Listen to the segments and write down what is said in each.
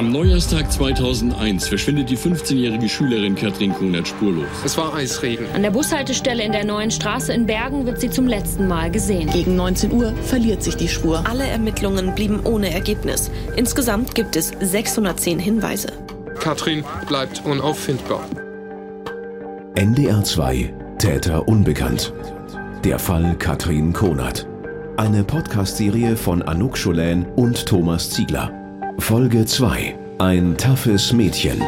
Am Neujahrstag 2001 verschwindet die 15-jährige Schülerin Katrin Kunert spurlos. Es war Eisregen. An der Bushaltestelle in der neuen Straße in Bergen wird sie zum letzten Mal gesehen. Gegen 19 Uhr verliert sich die Spur. Alle Ermittlungen blieben ohne Ergebnis. Insgesamt gibt es 610 Hinweise. Katrin bleibt unauffindbar. NDR 2 Täter unbekannt. Der Fall Katrin Konert. Eine Podcast-Serie von Anouk Scholen und Thomas Ziegler. Folge 2. Ein taffes Mädchen.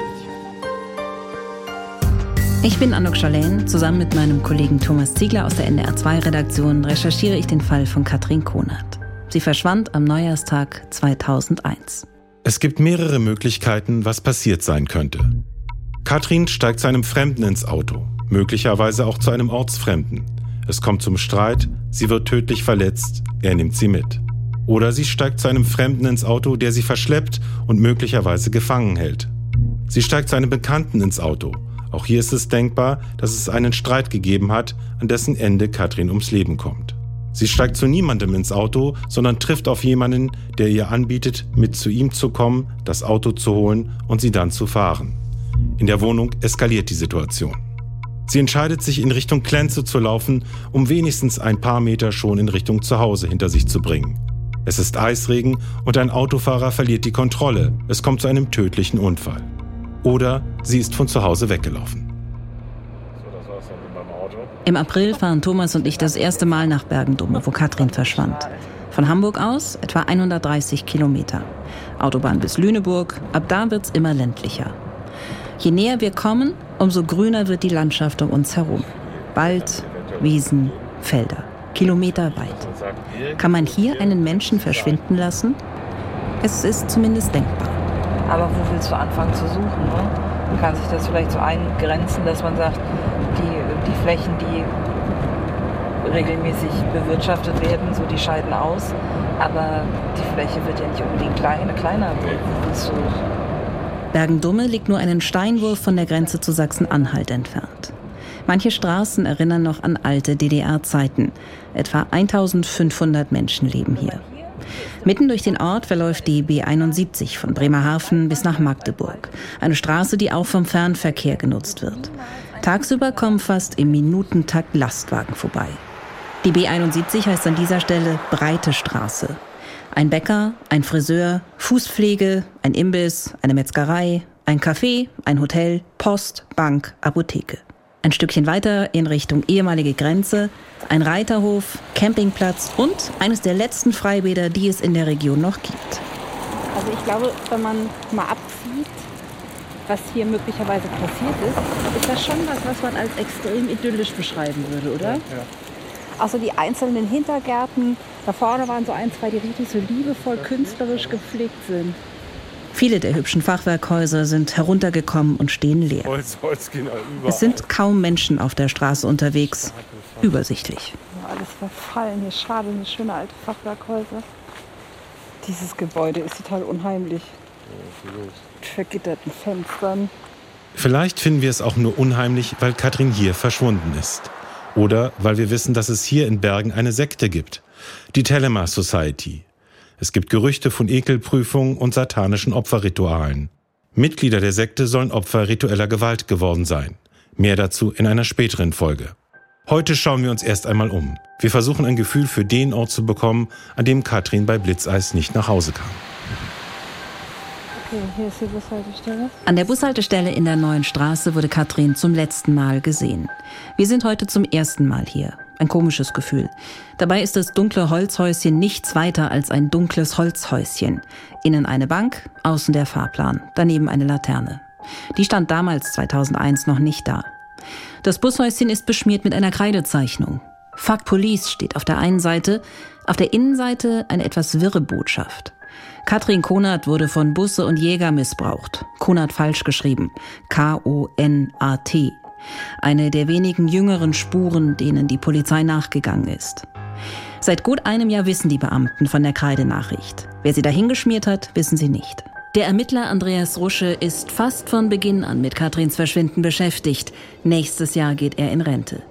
Ich bin Anouk Scholen. Zusammen mit meinem Kollegen Thomas Ziegler aus der NDR2-Redaktion recherchiere ich den Fall von Katrin Konert. Sie verschwand am Neujahrstag 2001. Es gibt mehrere Möglichkeiten, was passiert sein könnte. Katrin steigt zu einem Fremden ins Auto, möglicherweise auch zu einem Ortsfremden. Es kommt zum Streit, sie wird tödlich verletzt, er nimmt sie mit. Oder sie steigt zu einem Fremden ins Auto, der sie verschleppt und möglicherweise gefangen hält. Sie steigt zu einem Bekannten ins Auto. Auch hier ist es denkbar, dass es einen Streit gegeben hat, an dessen Ende Katrin ums Leben kommt. Sie steigt zu niemandem ins Auto, sondern trifft auf jemanden, der ihr anbietet, mit zu ihm zu kommen, das Auto zu holen und sie dann zu fahren. In der Wohnung eskaliert die Situation. Sie entscheidet sich, in Richtung Klenze zu laufen, um wenigstens ein paar Meter schon in Richtung Zuhause hinter sich zu bringen. Es ist Eisregen und ein Autofahrer verliert die Kontrolle. Es kommt zu einem tödlichen Unfall. Oder sie ist von zu Hause weggelaufen. Im April fahren Thomas und ich das erste Mal nach Bergendumme, wo Katrin verschwand. Von Hamburg aus etwa 130 Kilometer. Autobahn bis Lüneburg, ab da wird's immer ländlicher. Je näher wir kommen, umso grüner wird die Landschaft um uns herum. Wald, Wiesen, Felder kilometerweit. Kann man hier einen Menschen verschwinden lassen? Es ist zumindest denkbar. Aber wo willst du anfangen zu suchen? Ne? Man kann sich das vielleicht so eingrenzen, dass man sagt, die, die Flächen, die regelmäßig bewirtschaftet werden, so die scheiden aus. Aber die Fläche wird ja nicht unbedingt kleiner. kleiner. Bergendumme liegt nur einen Steinwurf von der Grenze zu Sachsen-Anhalt entfernt. Manche Straßen erinnern noch an alte DDR-Zeiten. Etwa 1500 Menschen leben hier. Mitten durch den Ort verläuft die B71 von Bremerhaven bis nach Magdeburg. Eine Straße, die auch vom Fernverkehr genutzt wird. Tagsüber kommen fast im Minutentakt Lastwagen vorbei. Die B71 heißt an dieser Stelle Breite Straße. Ein Bäcker, ein Friseur, Fußpflege, ein Imbiss, eine Metzgerei, ein Café, ein Hotel, Post, Bank, Apotheke. Ein Stückchen weiter in Richtung ehemalige Grenze, ein Reiterhof, Campingplatz und eines der letzten Freibäder, die es in der Region noch gibt. Also ich glaube, wenn man mal abzieht, was hier möglicherweise passiert ist, ist das schon was, was man als extrem idyllisch beschreiben würde, oder? Ja. Also die einzelnen Hintergärten, da vorne waren so ein, zwei, die richtig so liebevoll künstlerisch gepflegt sind. Viele der hübschen Fachwerkhäuser sind heruntergekommen und stehen leer. Es sind kaum Menschen auf der Straße unterwegs. Übersichtlich. alles verfallen. Hier schade, eine schöne alte Fachwerkhäuser. Dieses Gebäude ist total unheimlich. Mit vergitterten Fenstern. Vielleicht finden wir es auch nur unheimlich, weil Katrin hier verschwunden ist. Oder weil wir wissen, dass es hier in Bergen eine Sekte gibt. Die Telema Society. Es gibt Gerüchte von Ekelprüfungen und satanischen Opferritualen. Mitglieder der Sekte sollen Opfer ritueller Gewalt geworden sein. Mehr dazu in einer späteren Folge. Heute schauen wir uns erst einmal um. Wir versuchen ein Gefühl für den Ort zu bekommen, an dem Katrin bei Blitzeis nicht nach Hause kam. Okay, hier ist die Bushaltestelle. An der Bushaltestelle in der neuen Straße wurde Katrin zum letzten Mal gesehen. Wir sind heute zum ersten Mal hier. Ein komisches Gefühl. Dabei ist das dunkle Holzhäuschen nichts weiter als ein dunkles Holzhäuschen. Innen eine Bank, außen der Fahrplan, daneben eine Laterne. Die stand damals 2001 noch nicht da. Das Bushäuschen ist beschmiert mit einer Kreidezeichnung. Fuck Police steht auf der einen Seite, auf der Innenseite eine etwas wirre Botschaft. Katrin Konert wurde von Busse und Jäger missbraucht. Konert falsch geschrieben. K-O-N-A-T. Eine der wenigen jüngeren Spuren, denen die Polizei nachgegangen ist. Seit gut einem Jahr wissen die Beamten von der Kreidenachricht. Wer sie dahingeschmiert hat, wissen sie nicht. Der Ermittler Andreas Rusche ist fast von Beginn an mit Katrins Verschwinden beschäftigt. Nächstes Jahr geht er in Rente.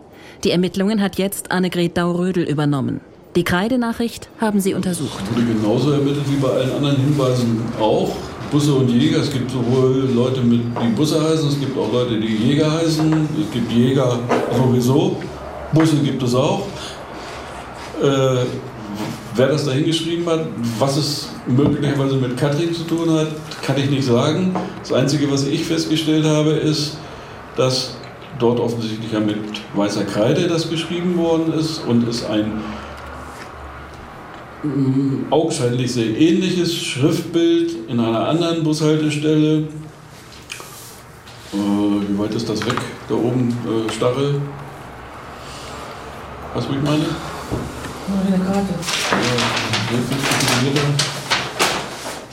Die Ermittlungen hat jetzt Annegret Daurödel übernommen. Die Kreidenachricht haben sie untersucht. Wurde genauso ermittelt wie bei allen anderen Hinweisen auch. Busse und Jäger. Es gibt sowohl Leute, mit, die Busse heißen, es gibt auch Leute, die Jäger heißen. Es gibt Jäger sowieso. Busse gibt es auch. Äh, wer das da hingeschrieben hat, was es möglicherweise mit Katrin zu tun hat, kann ich nicht sagen. Das Einzige, was ich festgestellt habe, ist, dass dort offensichtlich ja mit weißer Kreide das geschrieben worden ist und es ein augenscheinlich sehr ähnliches Schriftbild in einer anderen Bushaltestelle. Äh, wie weit ist das weg? Da oben, äh, Stachel. Was ich meine? Eine Karte.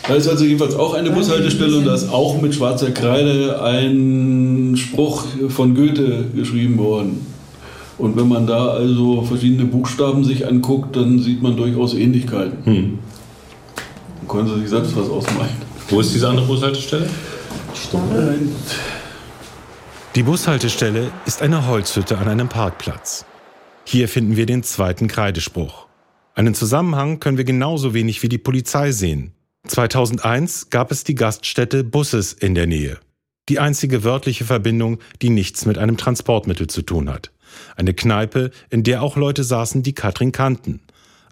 Da ist also jedenfalls auch eine Bushaltestelle und da ist auch mit schwarzer Kreide ein Spruch von Goethe geschrieben worden. Und wenn man da also verschiedene Buchstaben sich anguckt, dann sieht man durchaus Ähnlichkeiten. Hm. Dann können Sie sich selbst was ausmalen. Wo ist diese andere Bushaltestelle? Die Bushaltestelle ist eine Holzhütte an einem Parkplatz. Hier finden wir den zweiten Kreidespruch. Einen Zusammenhang können wir genauso wenig wie die Polizei sehen. 2001 gab es die Gaststätte Busses in der Nähe. Die einzige wörtliche Verbindung, die nichts mit einem Transportmittel zu tun hat. Eine Kneipe, in der auch Leute saßen, die Katrin kannten.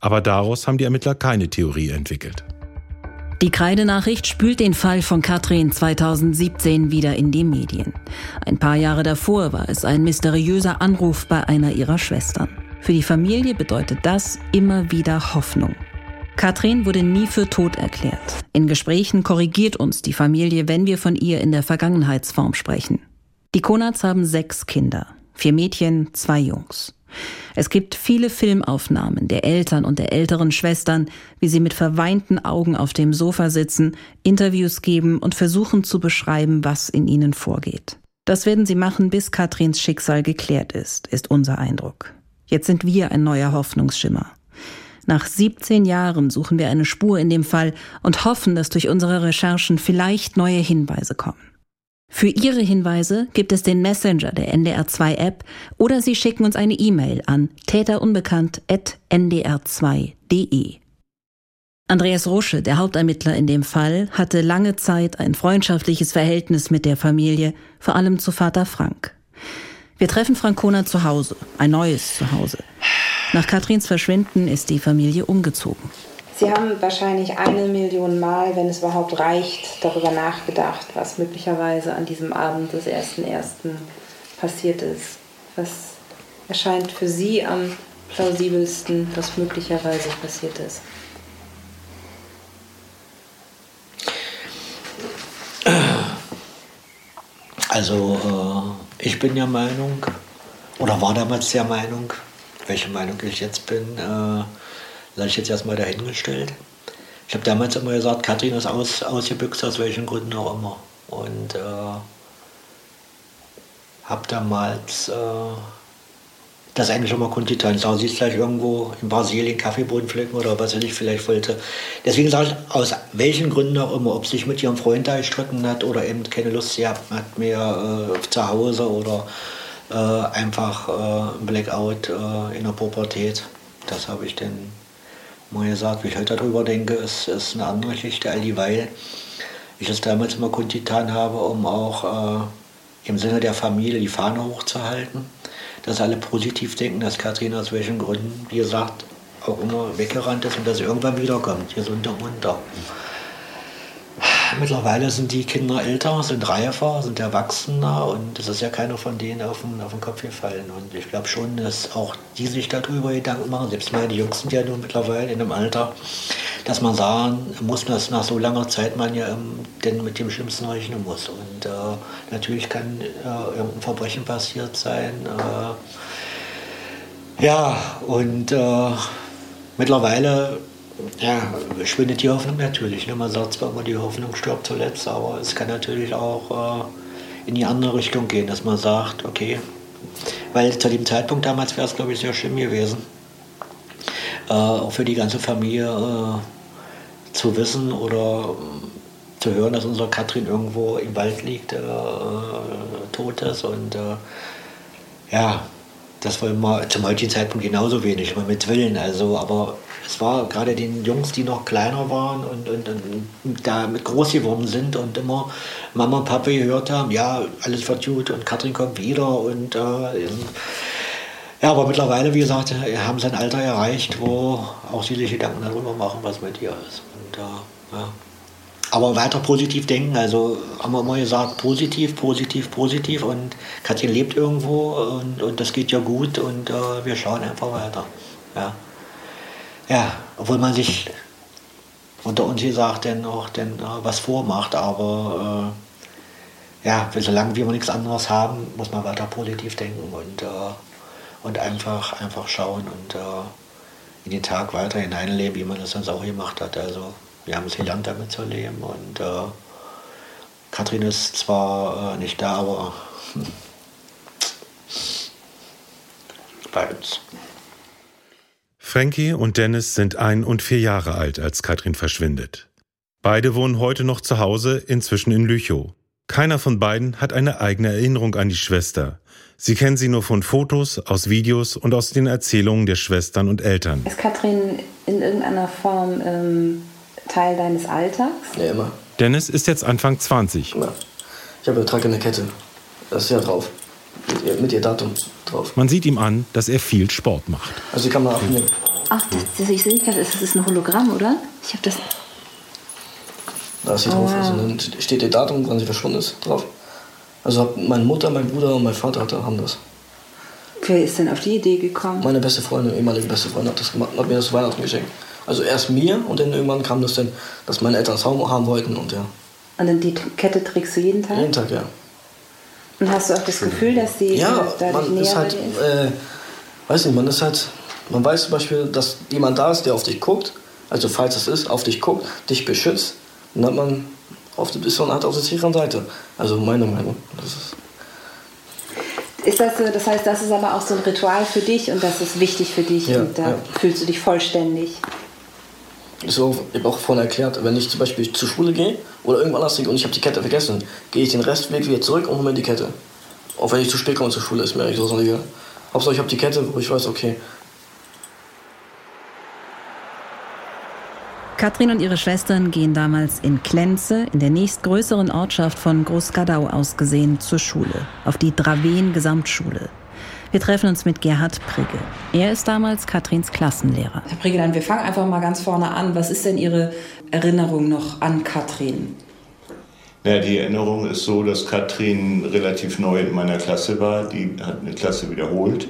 Aber daraus haben die Ermittler keine Theorie entwickelt. Die Kreidenachricht spült den Fall von Katrin 2017 wieder in die Medien. Ein paar Jahre davor war es ein mysteriöser Anruf bei einer ihrer Schwestern. Für die Familie bedeutet das immer wieder Hoffnung. Katrin wurde nie für tot erklärt. In Gesprächen korrigiert uns die Familie, wenn wir von ihr in der Vergangenheitsform sprechen. Die Konats haben sechs Kinder. Vier Mädchen, zwei Jungs. Es gibt viele Filmaufnahmen der Eltern und der älteren Schwestern, wie sie mit verweinten Augen auf dem Sofa sitzen, Interviews geben und versuchen zu beschreiben, was in ihnen vorgeht. Das werden sie machen, bis Katrins Schicksal geklärt ist, ist unser Eindruck. Jetzt sind wir ein neuer Hoffnungsschimmer. Nach 17 Jahren suchen wir eine Spur in dem Fall und hoffen, dass durch unsere Recherchen vielleicht neue Hinweise kommen. Für Ihre Hinweise gibt es den Messenger der NDR2-App oder Sie schicken uns eine E-Mail an täterunbekannt.ndr2.de. Andreas Rusche, der Hauptermittler in dem Fall, hatte lange Zeit ein freundschaftliches Verhältnis mit der Familie, vor allem zu Vater Frank. Wir treffen Frankona zu Hause, ein neues Zuhause. Nach Katrins Verschwinden ist die Familie umgezogen. Sie haben wahrscheinlich eine Million Mal, wenn es überhaupt reicht, darüber nachgedacht, was möglicherweise an diesem Abend des 1.1. passiert ist. Was erscheint für Sie am plausibelsten, was möglicherweise passiert ist? Also äh, ich bin der Meinung, oder war damals der Meinung, welche Meinung ich jetzt bin, äh, lasse ich jetzt erstmal dahingestellt. Ich habe damals immer gesagt, Katrin ist aus, ausgebüxt, aus welchen Gründen auch immer. Und äh, habe damals äh, das eigentlich schon mal kundgetan. Sie ist gleich irgendwo in Brasilien Kaffeeboden pflücken oder was ich vielleicht wollte. Deswegen sage ich, aus welchen Gründen auch immer, ob sie sich mit ihrem Freund da gestritten hat oder eben keine Lust gehabt hat mehr äh, zu Hause oder äh, einfach äh, Blackout äh, in der Pubertät. Das habe ich dann mal gesagt, wie ich heute darüber denke, ist, ist eine andere Geschichte, all dieweil ich es damals immer kundgetan habe, um auch äh, im Sinne der Familie die Fahne hochzuhalten, dass alle positiv denken, dass Kathrin aus welchen Gründen, wie gesagt, auch immer weggerannt ist und dass sie irgendwann wiederkommt, gesund und munter. Mittlerweile sind die Kinder älter, sind reifer, sind erwachsener und es ist ja keiner von denen auf den, auf den Kopf gefallen. Und ich glaube schon, dass auch die sich darüber Gedanken machen, selbst meine Jungs sind ja nun mittlerweile in einem Alter, dass man sagen muss, dass nach so langer Zeit man ja ähm, denn mit dem Schlimmsten rechnen muss. Und äh, natürlich kann äh, irgendein Verbrechen passiert sein. Äh, ja, und äh, mittlerweile ja, schwindet die Hoffnung natürlich. Ne? Man sagt zwar immer, die Hoffnung stirbt zuletzt, aber es kann natürlich auch äh, in die andere Richtung gehen, dass man sagt, okay, weil zu dem Zeitpunkt damals wäre es, glaube ich, sehr schlimm gewesen, äh, auch für die ganze Familie äh, zu wissen oder zu hören, dass unsere Katrin irgendwo im Wald liegt, tot ist und ja, das wollen wir zum heutigen Zeitpunkt genauso wenig, immer mit Willen. Also, aber es war gerade den Jungs, die noch kleiner waren und, und, und damit groß geworden sind und immer Mama und Papa gehört haben, ja, alles wird gut und Katrin kommt wieder und äh, ja, aber mittlerweile, wie gesagt, haben sie ein Alter erreicht, wo auch sie sich Gedanken darüber machen, was mit ihr ist. Und, äh, ja. Aber weiter positiv denken, also haben wir immer gesagt, positiv, positiv, positiv und Katrin lebt irgendwo und, und das geht ja gut und äh, wir schauen einfach weiter. Ja. ja, obwohl man sich unter uns gesagt dann auch dann, äh, was vormacht, aber äh, ja, solange wir nichts anderes haben, muss man weiter positiv denken und, äh, und einfach, einfach schauen und äh, in den Tag weiter hineinleben, wie man das sonst auch gemacht hat. Also wir haben es gelernt, damit zu leben. Und äh, Katrin ist zwar äh, nicht da, aber hm, bei uns. Frankie und Dennis sind ein und vier Jahre alt, als Katrin verschwindet. Beide wohnen heute noch zu Hause, inzwischen in Lüchow. Keiner von beiden hat eine eigene Erinnerung an die Schwester. Sie kennen sie nur von Fotos, aus Videos und aus den Erzählungen der Schwestern und Eltern. Ist Katrin in irgendeiner Form ähm, Teil deines Alltags? Ja, immer. Dennis ist jetzt Anfang 20. Immer. Ich habe trage eine Kette. Das ist ja drauf. Mit ihr, mit ihr Datum drauf. Man sieht ihm an, dass er viel Sport macht. Also die kann man abnehmen. Ach, das, das, ich sehe gerade, das ist ein Hologramm, oder? Ich habe das. Da ist sie Oh, drauf. Also dann steht ihr Datum, wann sie verschwunden ist, drauf. Also hat meine Mutter, mein Bruder und mein Vater haben das. Wer ist denn auf die Idee gekommen? Meine beste Freundin, ehemalige beste Freundin, hat das gemacht und hat mir das zu Weihnachten geschenkt. Also erst mir und dann irgendwann kam das dann, dass meine Eltern es haben haben wollten und ja. Und dann die Kette trägst du jeden Tag? Jeden Tag, ja. Und hast du auch das Gefühl, dass die Ja, dadurch man näher ist bei halt, dir ist? äh, weiß nicht, man ist halt, man weiß zum Beispiel, dass jemand da ist, der auf dich guckt, also falls es ist, auf dich guckt, dich beschützt, dann hat man, auf, ist man halt auf der sicheren Seite. Also meine Meinung. Das ist, Ist das so, das heißt, das ist aber auch so ein Ritual für dich und das ist wichtig für dich Ja, und da ja. fühlst du dich vollständig. So, ich habe auch vorhin erklärt, wenn ich zum Beispiel zur Schule gehe oder irgendwo anders hingehe und ich habe die Kette vergessen, gehe ich den Restweg wieder zurück und hole mir die Kette. Auch wenn ich zu spät komme zur Schule, ist mir eigentlich so egal. Hauptsache ich habe die Kette, wo ich weiß, okay, Katrin und ihre Schwestern gehen damals in Klenze, in der nächstgrößeren Ortschaft von Großgadau aus gesehen, zur Schule, auf die Draven Gesamtschule. Wir treffen uns mit Gerhard Prigge. Er ist damals Katrins Klassenlehrer. Herr Pregeland, wir fangen einfach mal ganz vorne an. Was ist denn Ihre Erinnerung noch an Katrin? Ja, die Erinnerung ist so, dass Katrin relativ neu in meiner Klasse war. Die hat eine Klasse wiederholt.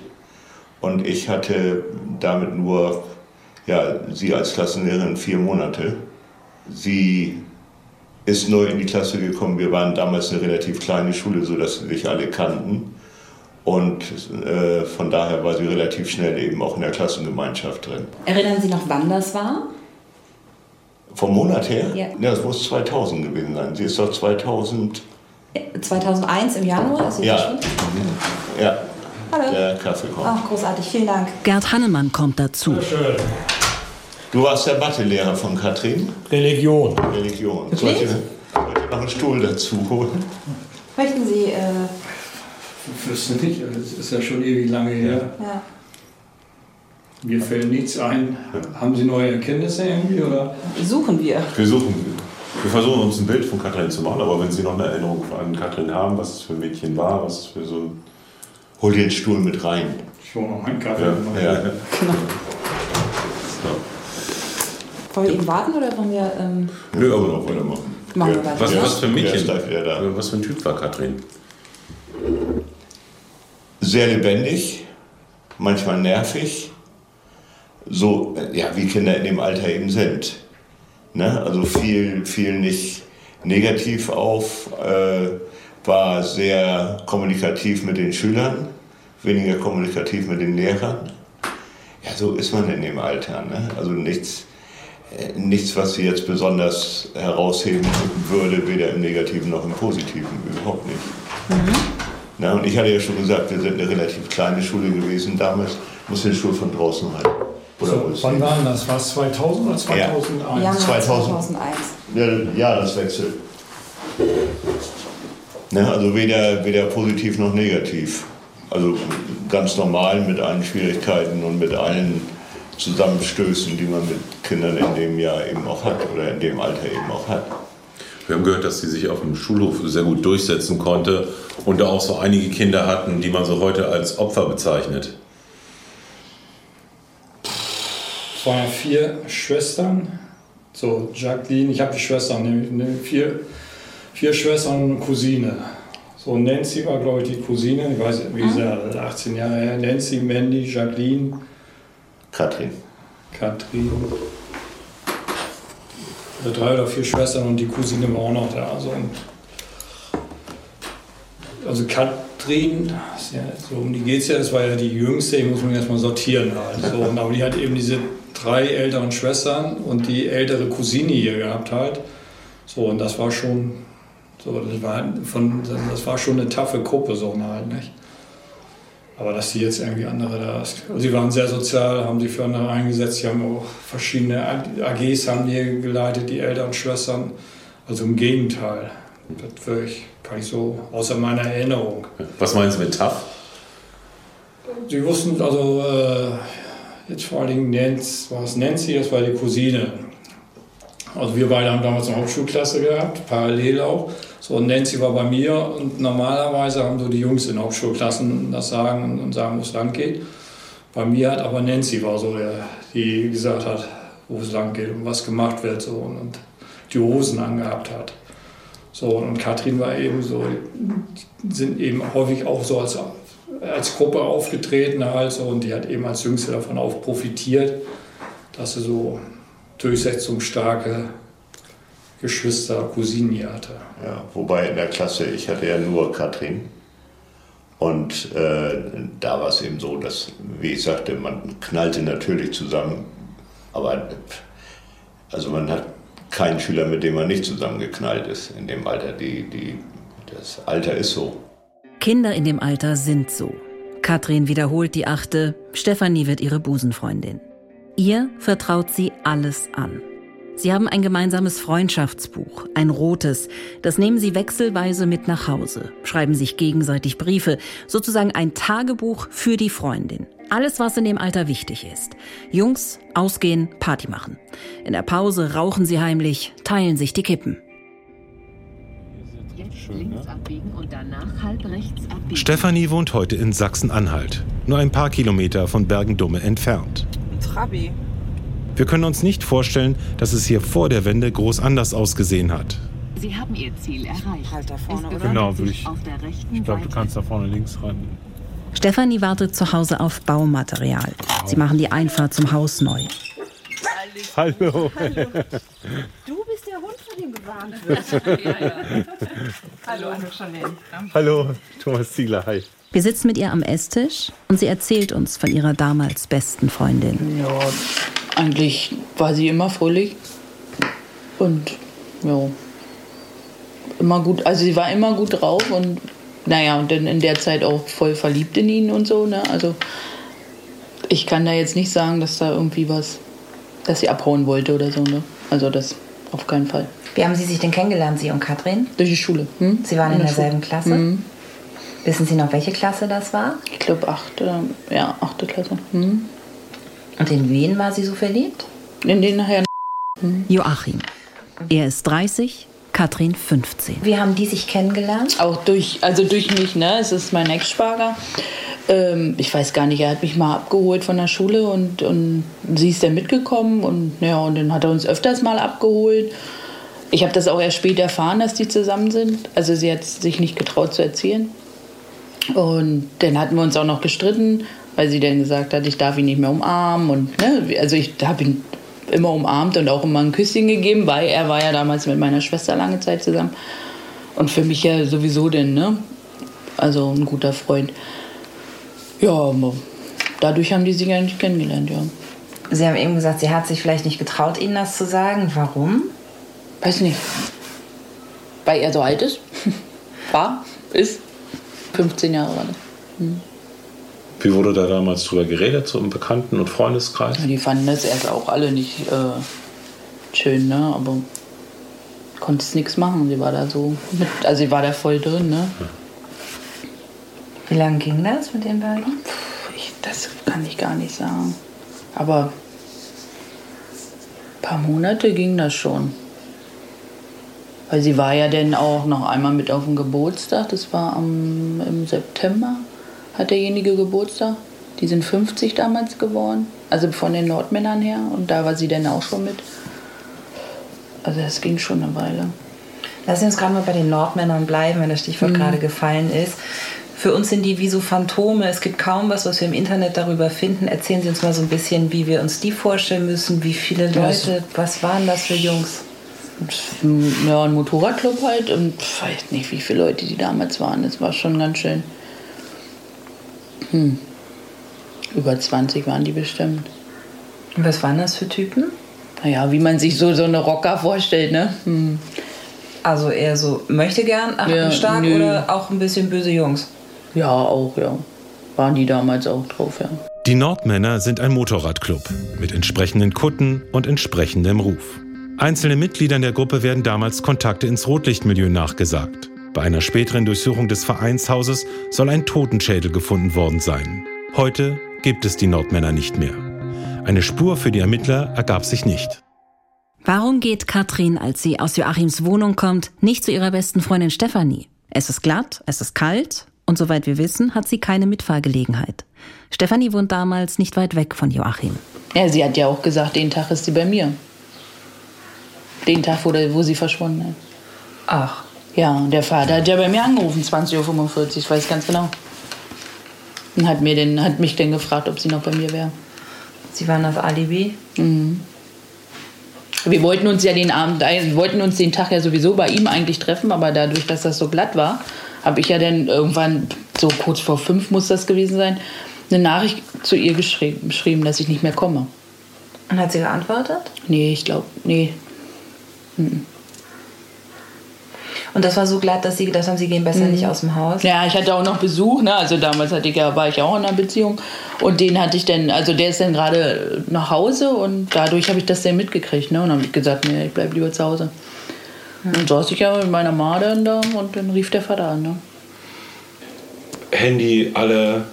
Und ich hatte damit nur ja, sie als Klassenlehrerin vier Monate. Sie ist neu in die Klasse gekommen. Wir waren damals eine relativ kleine Schule, sodass sie sich alle kannten. Und äh, von daher war sie relativ schnell eben auch in der Klassengemeinschaft drin. Erinnern Sie noch, wann das war? Vom Monat her? Ja. das muss 2000 gewesen sein. Sie ist doch 2000. 2001 im Januar? Ist sie Ja. verschwunden? Ja. Hallo. Der Kaffee kommt. Ach, großartig, vielen Dank. Gerd Hannemann kommt dazu. Du warst der Mathelehrer von Katrin? Religion. Religion. Wirklich? Sollte, sollte noch einen Stuhl dazu holen? Möchten Sie, äh, Ich wüsste nicht, das ist ja schon ewig lange her. ja. Mir fällt nichts ein. Haben Sie neue Erkenntnisse irgendwie? Oder? Suchen wir. Wir suchen, wir versuchen uns ein Bild von Katrin zu machen, aber wenn Sie noch eine Erinnerung an Katrin haben, was es für ein Mädchen war, was es für so ein. Hol dir den Stuhl mit rein. Ich hole noch einen Kaffee. Ja, ja. Genau. Wollen wir eben warten oder wollen wir. Ähm, Nö, aber noch weitermachen. Machen wir weiter. was, Ja. was für ein Mädchen? Was für ein Typ war Katrin? Sehr lebendig, manchmal nervig. So, ja, wie Kinder in dem Alter eben sind. Ne? Also viel, viel nicht negativ auf, äh, war sehr kommunikativ mit den Schülern, weniger kommunikativ mit den Lehrern. Ja, so ist man in dem Alter. Ne? Also nichts, äh, nichts, was sie jetzt besonders herausheben würde, weder im Negativen noch im Positiven, überhaupt nicht. Na, und ich hatte ja schon gesagt, wir sind eine relativ kleine Schule gewesen damals. Muss den Stuhl von draußen rein. Oder So, wann war denn das? War es 2000 oder 2001? Januar 2000. 2001. Ja, Jahreswechsel. Ne, also weder, weder positiv noch negativ. Also ganz normal mit allen Schwierigkeiten und mit allen Zusammenstößen, die man mit Kindern in dem Jahr eben auch hat oder in dem Alter eben auch hat. Wir haben gehört, dass sie sich auf dem Schulhof sehr gut durchsetzen konnte und da auch so einige Kinder hatten, die man so heute als Opfer bezeichnet. Es waren vier Schwestern. So, Jacqueline, ich habe die Schwestern, ne, ne, vier, vier Schwestern und eine Cousine. So, Nancy war, glaube ich, die Cousine, ich weiß nicht, wie gesagt, 18 Jahre her. Nancy, Mandy, Jacqueline. Katrin. Katrin. Also drei oder vier Schwestern und die Cousine war auch noch da. Also, also Katrin, ja, so um die geht es ja, das war ja die jüngste, die muss man erstmal sortieren halt. So, und aber die hat eben diese drei älteren Schwestern und die ältere Cousine hier gehabt halt. So, und das war schon, so, das war, von, das war schon eine taffe Gruppe, so halt, nicht? Aber dass sie jetzt irgendwie andere da ist. Also sie waren sehr sozial, haben sich für andere eingesetzt. Sie haben auch verschiedene AGs haben die geleitet, die Eltern, Schwestern. Also im Gegenteil. Das wirklich, kann ich so außer meiner Erinnerung. Was meinen Sie mit tough? Sie wussten also, äh, jetzt vor allen Dingen Nancy, war es Nancy, das war die Cousine. Also wir beide haben damals eine Hauptschulklasse gehabt, parallel auch. So, Nancy war bei mir und normalerweise haben so die Jungs in Hauptschulklassen das sagen und sagen, wo es lang geht. Bei mir hat aber Nancy war so der, die gesagt hat, wo es lang geht und was gemacht wird so und, und die Hosen angehabt hat. So, und Katrin war eben so, die sind eben häufig auch so als, als Gruppe aufgetreten halt so, und die hat eben als Jüngste davon auch profitiert, dass sie so durchsetzungsstarke Geschwister, Cousinen hier hatte. Ja, wobei in der Klasse, ich hatte ja nur Katrin. Und äh, da war es eben so, dass, wie ich sagte, man knallte natürlich zusammen, aber also man hat keinen Schüler, mit dem man nicht zusammengeknallt ist in dem Alter. Die, die, das Alter ist so. Kinder in dem Alter sind so. Katrin wiederholt die achte, Stefanie wird ihre Busenfreundin. Ihr vertraut sie alles an. Sie haben ein gemeinsames Freundschaftsbuch, ein rotes. Das nehmen sie wechselweise mit nach Hause, schreiben sich gegenseitig Briefe, sozusagen ein Tagebuch für die Freundin. Alles, was in dem Alter wichtig ist. Jungs, ausgehen, Party machen. In der Pause rauchen sie heimlich, teilen sich die Kippen. Stefanie wohnt heute in Sachsen-Anhalt, nur ein paar Kilometer von Bergendumme entfernt. Trabi. Wir können uns nicht vorstellen, dass es hier vor der Wende groß anders ausgesehen hat. Sie haben Ihr Ziel erreicht. Halt da vorne, oder? Genau, würde ich. Ich glaube, du kannst da vorne links ran. Stefanie wartet zu Hause auf Baumaterial. Sie machen die Einfahrt zum Haus neu. Hallo. Hallo. Du bist der Hund, vor dem gewarnt wird. ja, ja. Hallo. Hallo, Thomas Ziegler, hi. Wir sitzen mit ihr am Esstisch und sie erzählt uns von ihrer damals besten Freundin. Ja, eigentlich war sie immer fröhlich und ja, immer gut. Also sie war immer gut drauf und naja, und dann in der Zeit auch voll verliebt in ihn und so. Ne? Also ich kann da jetzt nicht sagen, dass da irgendwie was, dass sie abhauen wollte oder so. Ne? Also das auf keinen Fall. Wie haben Sie sich denn kennengelernt, Sie und Katrin? Durch die Schule. Hm? Sie waren in, der derselben Schule. Klasse? Mhm. Wissen Sie noch, welche Klasse das war? Ich glaube achte, ja, achte Klasse. Hm. Und in wen war sie so verliebt? In den Herrn. Joachim. Er ist 30, Katrin 15. Wie haben die sich kennengelernt? Auch durch, also durch mich, ne? Es ist mein Ex-Schwager. Ähm, ich weiß gar nicht, er hat mich mal abgeholt von der Schule und, und sie ist dann mitgekommen und ja, und dann hat er uns öfters mal abgeholt. Ich habe das auch erst spät erfahren, dass die zusammen sind. Also sie hat sich nicht getraut zu erzählen. Und dann hatten wir uns auch noch gestritten, weil sie dann gesagt hat, ich darf ihn nicht mehr umarmen. Und, ne, also ich habe ihn immer umarmt und auch immer ein Küsschen gegeben, weil er war ja damals mit meiner Schwester lange Zeit zusammen. Und für mich ja sowieso denn, ne? Also ein guter Freund. Ja, dadurch haben die sich ja nicht kennengelernt, ja. Sie haben eben gesagt, sie hat sich vielleicht nicht getraut, Ihnen das zu sagen. Warum? Weiß nicht. Weil er so alt ist. War, ist. 15 Jahre das. Hm. Wie wurde da damals drüber geredet, so im Bekannten- und Freundeskreis? Ja, die fanden das erst auch alle nicht äh, schön, ne? Aber konnte es nichts machen. Sie war da so mit, also sie war da voll drin, ne? Wie lange ging das mit den beiden? Ich, das kann ich gar nicht sagen. Aber ein paar Monate ging das schon. Weil sie war ja dann auch noch einmal mit auf dem Geburtstag. Das war am, im September, hat derjenige Geburtstag. Die sind 50 damals geworden. Also von den Nordmännern her. Und da war sie dann auch schon mit. Also das ging schon eine Weile. Lass uns gerade mal bei den Nordmännern bleiben, wenn das Stichwort Mhm. gerade gefallen ist. Für uns sind die wie so Phantome. Es gibt kaum was, was wir im Internet darüber finden. Erzählen Sie uns mal so ein bisschen, wie wir uns die vorstellen müssen. Wie viele es- Leute, was waren das für Jungs? Ja, ein Motorradclub halt. Und ich weiß nicht, wie viele Leute die damals waren. Das war schon ganz schön. Hm. Über 20 waren die bestimmt. Und was waren das für Typen? Naja, wie man sich so, so eine Rocker vorstellt, ne? Hm. Also eher so möchte gern, Ja, stark nö. oder auch ein bisschen böse Jungs? Ja, auch, ja. Waren die damals auch drauf, ja. Die Nordmänner sind ein Motorradclub mit entsprechenden Kutten und entsprechendem Ruf. Einzelnen Mitgliedern der Gruppe werden damals Kontakte ins Rotlichtmilieu nachgesagt. Bei einer späteren Durchsuchung des Vereinshauses soll ein Totenschädel gefunden worden sein. Heute gibt es die Nordmänner nicht mehr. Eine Spur für die Ermittler ergab sich nicht. Warum geht Katrin, als sie aus Joachims Wohnung kommt, nicht zu ihrer besten Freundin Stefanie? Es ist glatt, es ist kalt und soweit wir wissen, hat sie keine Mitfahrgelegenheit. Stefanie wohnt damals nicht weit weg von Joachim. Ja, sie hat ja auch gesagt, den Tag ist sie bei mir. Den Tag, wo, der- wo sie verschwunden ist. Ach. Ja, der Vater hat ja bei mir angerufen, 20.45 Uhr, ich weiß ganz genau. Und hat, mir den, hat mich dann gefragt, ob sie noch bei mir wäre. Sie waren auf Alibi? Mhm. Wir wollten uns ja den Abend, wir wollten uns den Tag ja sowieso bei ihm eigentlich treffen, aber dadurch, dass das so glatt war, habe ich ja dann irgendwann, so kurz vor fünf muss das gewesen sein, eine Nachricht zu ihr geschrieben, geschrieben dass ich nicht mehr komme. Und hat sie geantwortet? Nee, ich glaube, nee. Mhm. Und das war so glatt, dass sie gedacht haben, sie gehen besser Mhm. nicht aus dem Haus? Ja, ich hatte auch noch Besuch, ne? Also damals hatte ich ja, war ich ja auch in einer Beziehung. Und den hatte ich dann, also der ist dann gerade nach Hause und dadurch habe ich das dann mitgekriegt, ne? Und dann habe ich gesagt, nee, ich bleib lieber zu Hause. Und saß ich ja mit meiner Ma dann da und dann rief der Vater an, ne? Handy, alle,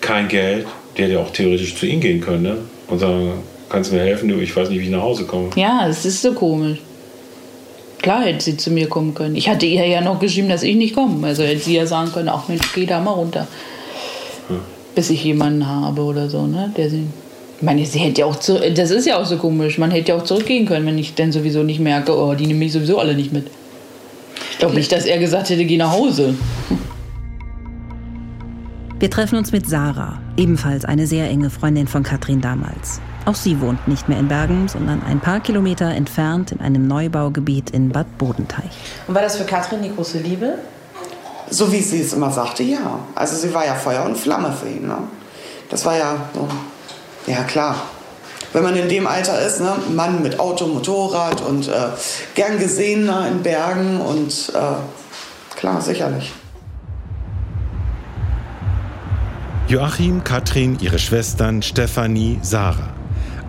kein Geld. Der hätte ja auch theoretisch zu ihm gehen können ne? und sagen, kannst du mir helfen? Du, ich weiß nicht, wie ich nach Hause komme. Ja, es ist so komisch. Klar hätte sie zu mir kommen können. Ich hatte ihr ja noch geschrieben, dass ich nicht komme. Also hätte sie ja sagen können, ach Mensch, geh da mal runter. Bis ich jemanden habe oder so, ne? Der sie. Ich meine, sie hätte ja auch zu, das ist ja auch so komisch. Man hätte ja auch zurückgehen können, wenn ich dann sowieso nicht merke, oh, die nehmen mich sowieso alle nicht mit. Ich glaube nicht, dass er gesagt hätte, geh nach Hause. Wir treffen uns mit Sarah, ebenfalls eine sehr enge Freundin von Katrin damals. Auch sie wohnt nicht mehr in Bergen, sondern ein paar Kilometer entfernt in einem Neubaugebiet in Bad Bodenteich. Und war das für Katrin die große Liebe? So wie sie es immer sagte, ja. Also sie war ja Feuer und Flamme für ihn. Ne? Das war ja so, ja klar. Wenn man in dem Alter ist, ne? Mann mit Auto, Motorrad und äh, gern gesehener in Bergen und äh, klar, sicherlich. Joachim, Katrin, ihre Schwestern, Stefanie, Sarah.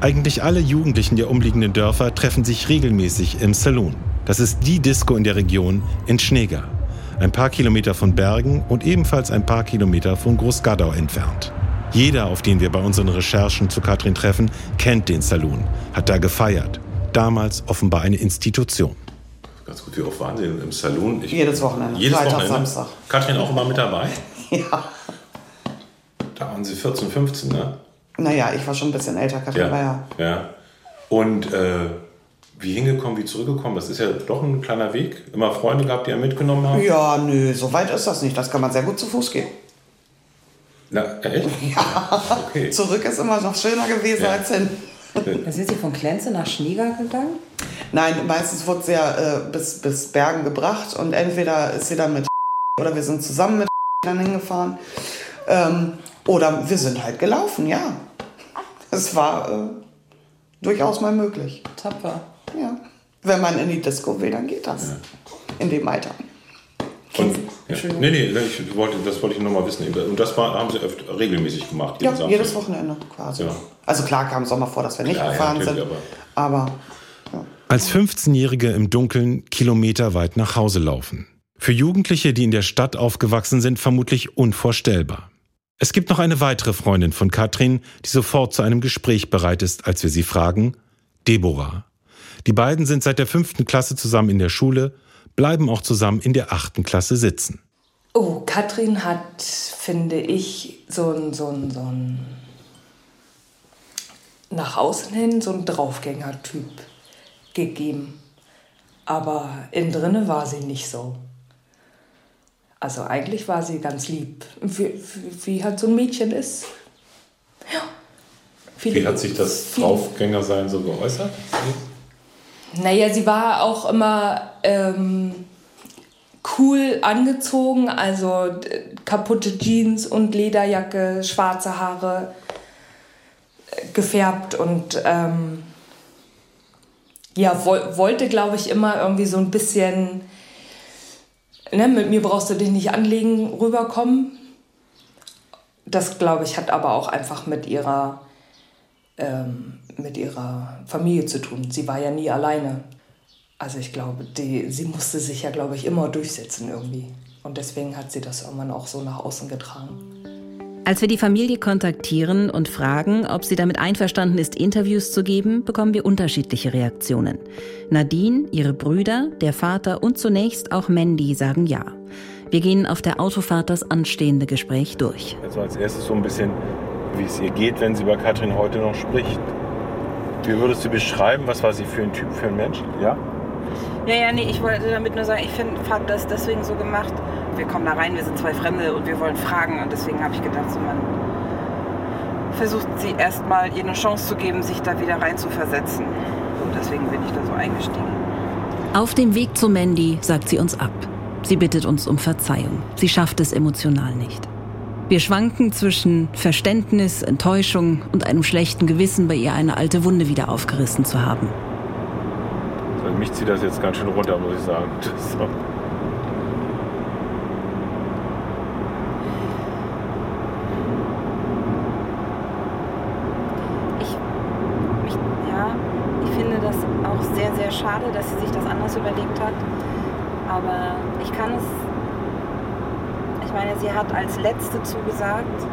Eigentlich alle Jugendlichen der umliegenden Dörfer treffen sich regelmäßig im Saloon. Das ist die Disco in der Region in Schneeger. Ein paar Kilometer von Bergen und ebenfalls ein paar Kilometer von Großgadau entfernt. Jeder, auf den wir bei unseren Recherchen zu Katrin treffen, kennt den Saloon, hat da gefeiert. Damals offenbar eine Institution. Ganz gut, wie oft waren Sie im Saloon? Ich, Jedes Wochenende. Jedes Freitag, Wochenende? Samstag. Katrin auch immer mit dabei? Ja. Da waren Sie 14, 15, ne? Naja, ich war schon ein bisschen älter, Katrin war ja. ja. Und äh, wie hingekommen, wie zurückgekommen? Das ist ja doch ein kleiner Weg. Immer Freunde gehabt, die er mitgenommen haben? Ja, nö, so weit ist das nicht. Das kann man sehr gut zu Fuß gehen. Na, echt? Ja. Okay. Zurück ist immer noch schöner gewesen Ja. als hin. Da sind Sie von Klenze nach Schnieger gegangen? Nein, meistens wurde sie ja äh, bis, bis Bergen gebracht und entweder ist sie dann mit oder wir sind zusammen mit dann hingefahren. Ähm, oder wir sind halt gelaufen, ja. Es war äh, durchaus mal möglich. Tapfer. Ja. Wenn man in die Disco will, dann geht das. In dem Alter. Und, ja. Nee, nee, ich wollte, das wollte ich noch mal wissen. Und das war, haben Sie öfter regelmäßig gemacht? Ja, Samstag? jedes Wochenende quasi. Ja. Also klar kam es auch mal vor, dass wir nicht Ja, ja, gefahren sind. aber Als 15-Jährige im Dunkeln Kilometer weit nach Hause laufen. Für Jugendliche, die in der Stadt aufgewachsen sind, vermutlich unvorstellbar. Es gibt noch eine weitere Freundin von Katrin, die sofort zu einem Gespräch bereit ist, als wir sie fragen, Deborah. Die beiden sind seit der fünften Klasse zusammen in der Schule, bleiben auch zusammen in der achten Klasse sitzen. Oh, Katrin hat, finde ich, so ein, so ein, so ein nach außen hin so ein Draufgänger-Typ gegeben. Aber innen drinne war sie nicht so. Also eigentlich war sie ganz lieb, wie, wie, halt so ein Mädchen ist. Ja. Wie hat sich das Draufgängersein so geäußert? Naja, sie war auch immer ähm, cool angezogen, also kaputte Jeans und Lederjacke, schwarze Haare, gefärbt und ähm, ja, wo, wollte, glaube ich, immer irgendwie so ein bisschen, ne, mit mir brauchst du dich nicht anlegen, rüberkommen. Das, glaube ich, hat aber auch einfach mit ihrer, ähm, mit ihrer Familie zu tun. Sie war ja nie alleine. Also ich glaube, die, sie musste sich ja, glaube ich, immer durchsetzen irgendwie. Und deswegen hat sie das irgendwann auch so nach außen getragen. Als wir die Familie kontaktieren und fragen, ob sie damit einverstanden ist, Interviews zu geben, bekommen wir unterschiedliche Reaktionen. Nadine, ihre Brüder, der Vater und zunächst auch Mandy sagen ja. Wir gehen auf der Autofahrt das anstehende Gespräch durch. Also als erstes so ein bisschen, wie es ihr geht, wenn sie über Katrin heute noch spricht. Wie würdest du beschreiben, was war sie für ein Typ, für ein Mensch? Ja? Ja, ja, nee, ich wollte damit nur sagen, ich finde, habe das deswegen so gemacht. Wir kommen da rein, wir sind zwei Fremde und wir wollen fragen und deswegen habe ich gedacht, so man versucht sie erstmal ihr eine Chance zu geben, sich da wieder rein zu versetzen. Und deswegen bin ich da so eingestiegen. Auf dem Weg zu Mandy sagt sie uns ab. Sie bittet uns um Verzeihung. Sie schafft es emotional nicht. Wir schwanken zwischen Verständnis, Enttäuschung und einem schlechten Gewissen, bei ihr eine alte Wunde wieder aufgerissen zu haben. Also mich zieht das jetzt ganz schön runter, muss ich sagen. So. Ich, ja, ich finde das auch sehr, sehr schade, dass sie sich das anders überlegt hat. Aber ich kann es. Ich meine, sie hat als Letzte zugesagt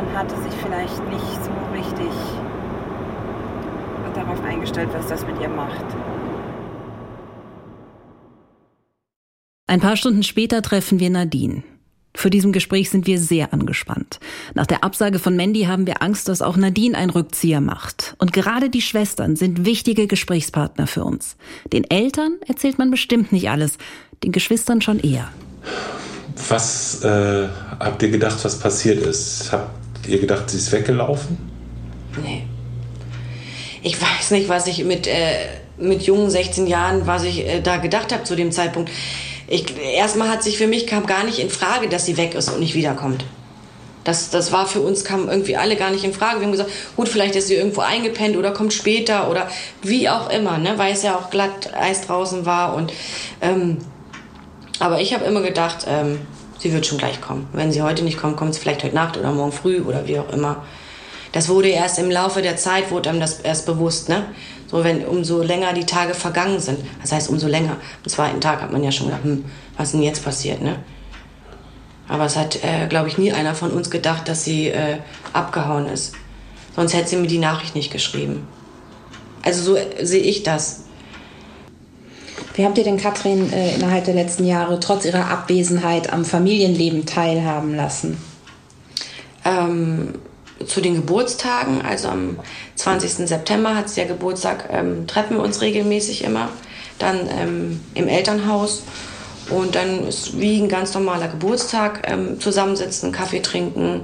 und hatte sich vielleicht nicht so richtig darauf eingestellt, was das mit ihr macht. Ein paar Stunden später treffen wir Nadine. Für diesem Gespräch sind wir sehr angespannt. Nach der Absage von Mandy haben wir Angst, dass auch Nadine einen Rückzieher macht. Und gerade die Schwestern sind wichtige Gesprächspartner für uns. Den Eltern erzählt man bestimmt nicht alles, den Geschwistern schon eher. Was äh, habt ihr gedacht, was passiert ist? Habt ihr gedacht, sie ist weggelaufen? Nee. Ich weiß nicht, was ich mit, äh, mit jungen 16 Jahren, was ich äh, da gedacht habe zu dem Zeitpunkt. Ich, erstmal hat sich für mich kam gar nicht in Frage, dass sie weg ist und nicht wiederkommt. Das, das war für uns, kam irgendwie alle gar nicht in Frage. Wir haben gesagt, gut, vielleicht ist sie irgendwo eingepennt oder kommt später oder wie auch immer, ne? weil es ja auch glatt Eis draußen war. Und, ähm, aber ich habe immer gedacht, ähm, sie wird schon gleich kommen. Wenn sie heute nicht kommt, kommt sie vielleicht heute Nacht oder morgen früh oder wie auch immer. Das wurde erst im Laufe der Zeit, wurde einem das erst bewusst. Ne? So, wenn umso länger die Tage vergangen sind, das heißt umso länger. Am zweiten Tag hat man ja schon gedacht, hm, was ist denn jetzt passiert, ne? Aber es hat, äh, glaube ich, nie einer von uns gedacht, dass sie äh, abgehauen ist. Sonst hätte sie mir die Nachricht nicht geschrieben. Also so äh, sehe ich das. Wie habt ihr denn Katrin äh, innerhalb der letzten Jahre trotz ihrer Abwesenheit am Familienleben teilhaben lassen? Ähm, zu den Geburtstagen, also am 20. September hat sie ja Geburtstag, ähm, treffen wir uns regelmäßig immer. Dann ähm, im Elternhaus. Und dann ist wie ein ganz normaler Geburtstag ähm, zusammensitzen, Kaffee trinken,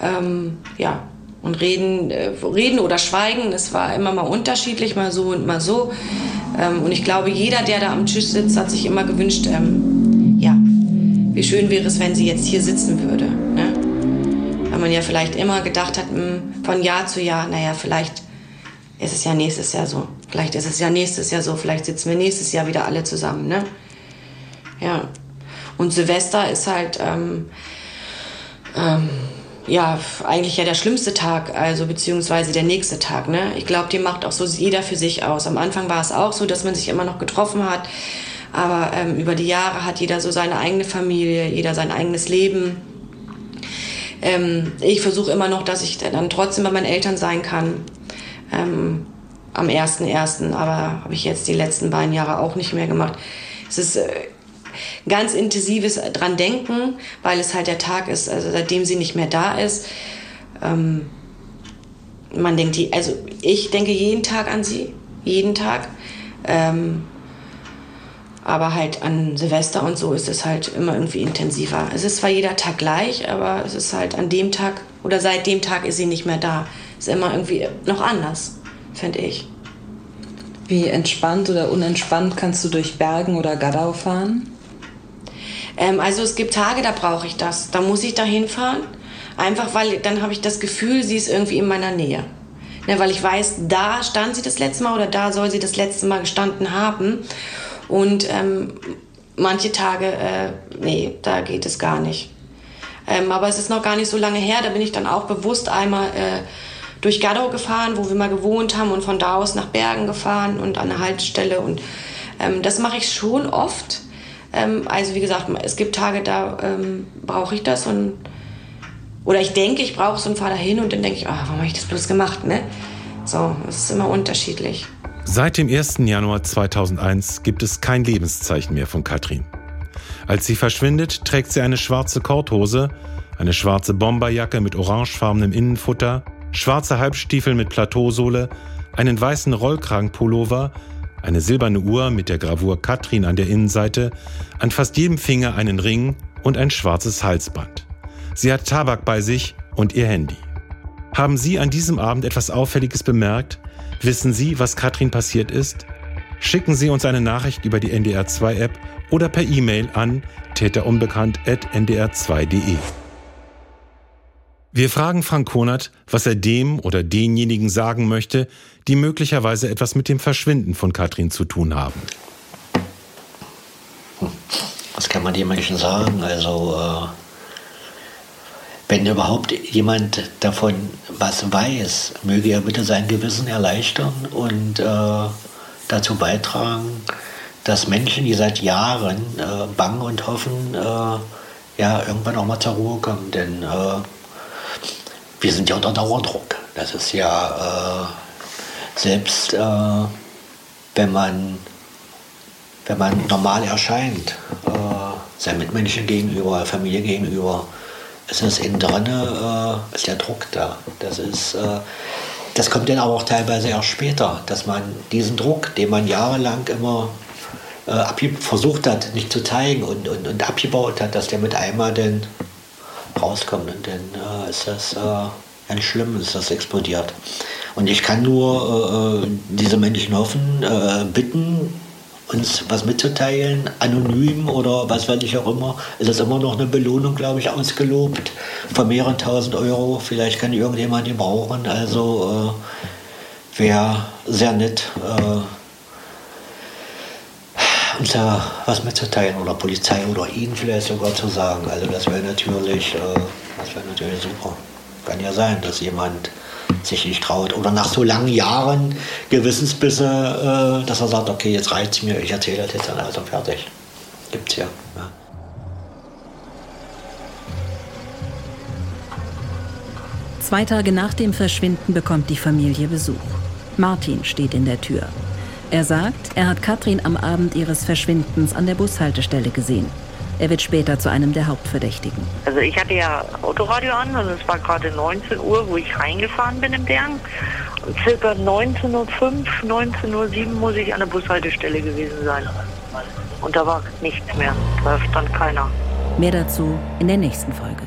ähm, ja, und reden, äh, reden oder schweigen. Es war immer mal unterschiedlich, mal so und mal so. Ähm, und ich glaube, jeder, der da am Tisch sitzt, hat sich immer gewünscht, ähm, ja, wie schön wäre es, wenn sie jetzt hier sitzen würde. Ne? Weil man ja vielleicht immer gedacht hat, hm, von Jahr zu Jahr, naja, vielleicht ist es ja nächstes Jahr so. Vielleicht ist es ja nächstes Jahr so. Vielleicht sitzen wir nächstes Jahr wieder alle zusammen, ne? Ja. Und Silvester ist halt, ähm, ähm, ja, eigentlich ja der schlimmste Tag, also beziehungsweise der nächste Tag, ne? Ich glaube, die macht auch so jeder für sich aus. Am Anfang war es auch so, dass man sich immer noch getroffen hat. Aber ähm, über die Jahre hat jeder so seine eigene Familie, jeder sein eigenes Leben. Ähm, ich versuche immer noch, dass ich dann trotzdem bei meinen Eltern sein kann. Ähm, am 1.1., aber habe ich jetzt die letzten beiden Jahre auch nicht mehr gemacht. Es ist äh, ganz intensives dran denken, weil es halt der Tag ist, also seitdem sie nicht mehr da ist. Ähm, man denkt die, also ich denke jeden Tag an sie, jeden Tag. Ähm, aber halt an Silvester und so ist es halt immer irgendwie intensiver. Es ist zwar jeder Tag gleich, aber es ist halt an dem Tag oder seit dem Tag ist sie nicht mehr da. Ist immer irgendwie noch anders, finde ich. Wie entspannt oder unentspannt kannst du durch Bergen oder Gadau fahren? Ähm, also es gibt Tage, da brauche ich das. Da muss ich da hinfahren. Einfach weil dann habe ich das Gefühl, sie ist irgendwie in meiner Nähe. Ne, weil ich weiß, da stand sie das letzte Mal oder da soll sie das letzte Mal gestanden haben. Und ähm, manche Tage, äh, nee, da geht es gar nicht. Ähm, aber es ist noch gar nicht so lange her, da bin ich dann auch bewusst einmal äh, durch Gadau gefahren, wo wir mal gewohnt haben und von da aus nach Bergen gefahren und an der Haltestelle. Und ähm, das mache ich schon oft. Ähm, also wie gesagt, es gibt Tage, da ähm, brauche ich das und oder ich denke, ich brauche es und fahre dahin und dann denke ich, oh, warum habe ich das bloß gemacht, ne? So, es ist immer unterschiedlich. Seit dem 1. Januar 2001 gibt es kein Lebenszeichen mehr von Katrin. Als sie verschwindet, trägt sie eine schwarze Korthose, eine schwarze Bomberjacke mit orangefarbenem Innenfutter, schwarze Halbstiefel mit Plateausohle, einen weißen Rollkragenpullover, eine silberne Uhr mit der Gravur Katrin an der Innenseite, an fast jedem Finger einen Ring und ein schwarzes Halsband. Sie hat Tabak bei sich und ihr Handy. Haben Sie an diesem Abend etwas Auffälliges bemerkt? Wissen Sie, was Katrin passiert ist? Schicken Sie uns eine Nachricht über die NDR2-App oder per E-Mail an täterunbekannt.ndr2.de. Wir fragen Frank Konert, was er dem oder denjenigen sagen möchte, die möglicherweise etwas mit dem Verschwinden von Katrin zu tun haben. Was kann man den Menschen sagen? Also, äh, wenn überhaupt jemand davon was weiß, möge er bitte sein Gewissen erleichtern und äh, dazu beitragen, dass Menschen, die seit Jahren äh, bangen und hoffen, äh, ja, irgendwann auch mal zur Ruhe kommen. Denn äh, wir sind ja unter Dauerdruck. Das ist ja äh, selbst, äh, wenn, man, wenn man normal erscheint, seinen Mitmenschen gegenüber, Familie gegenüber, es ist innen drin, äh, ist der Druck da. Das ist, äh, das kommt dann aber auch teilweise erst später, dass man diesen Druck, den man jahrelang immer äh, versucht hat, nicht zu zeigen und, und, und abgebaut hat, dass der mit einmal dann rauskommt und dann äh, ist das äh, ganz schlimm, ist das explodiert. Und ich kann nur äh, diese Menschen hoffen, bitten, uns was mitzuteilen, anonym oder was weiß ich auch immer, ist es immer noch eine Belohnung, glaube ich, ausgelobt von mehreren tausend Euro. Vielleicht kann irgendjemand die brauchen. Also äh, wäre sehr nett, äh, uns da was mitzuteilen oder Polizei oder Ihnen vielleicht sogar zu sagen. Also das wäre natürlich, äh, das wäre natürlich super. Kann ja sein, dass jemand sich nicht traut. Oder nach so langen Jahren Gewissensbisse, äh, dass er sagt, okay, jetzt reicht es mir, ich erzähle das jetzt dann also fertig. Gibt's ja. ja. Zwei Tage nach dem Verschwinden bekommt die Familie Besuch. Martin steht in der Tür. Er sagt, er hat Katrin am Abend ihres Verschwindens an der Bushaltestelle gesehen. Er wird später zu einem der Hauptverdächtigen. Also ich hatte ja Autoradio an und es war gerade 19 Uhr, wo ich reingefahren bin im Bergen. Und circa 19.05 Uhr, 19.07 Uhr muss ich an der Bushaltestelle gewesen sein. Und da war nichts mehr. Da stand keiner. Mehr dazu in der nächsten Folge.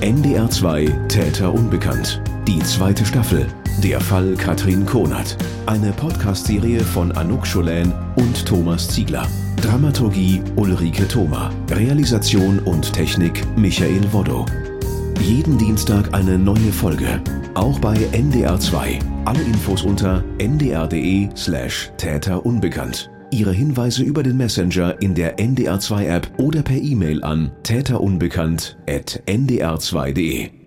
NDR 2 Täter unbekannt. Die zweite Staffel. Der Fall Katrin Konert. Eine Podcast-Serie von Anouk Scholän und Thomas Ziegler. Dramaturgie Ulrike Thoma. Realisation und Technik Michael Woddo. Jeden Dienstag eine neue Folge. Auch bei NDR 2. Alle Infos unter ndr.de slash Täter unbekannt. Ihre Hinweise über den Messenger in der NDR 2 App oder per E-Mail an täterunbekannt at ndr2.de.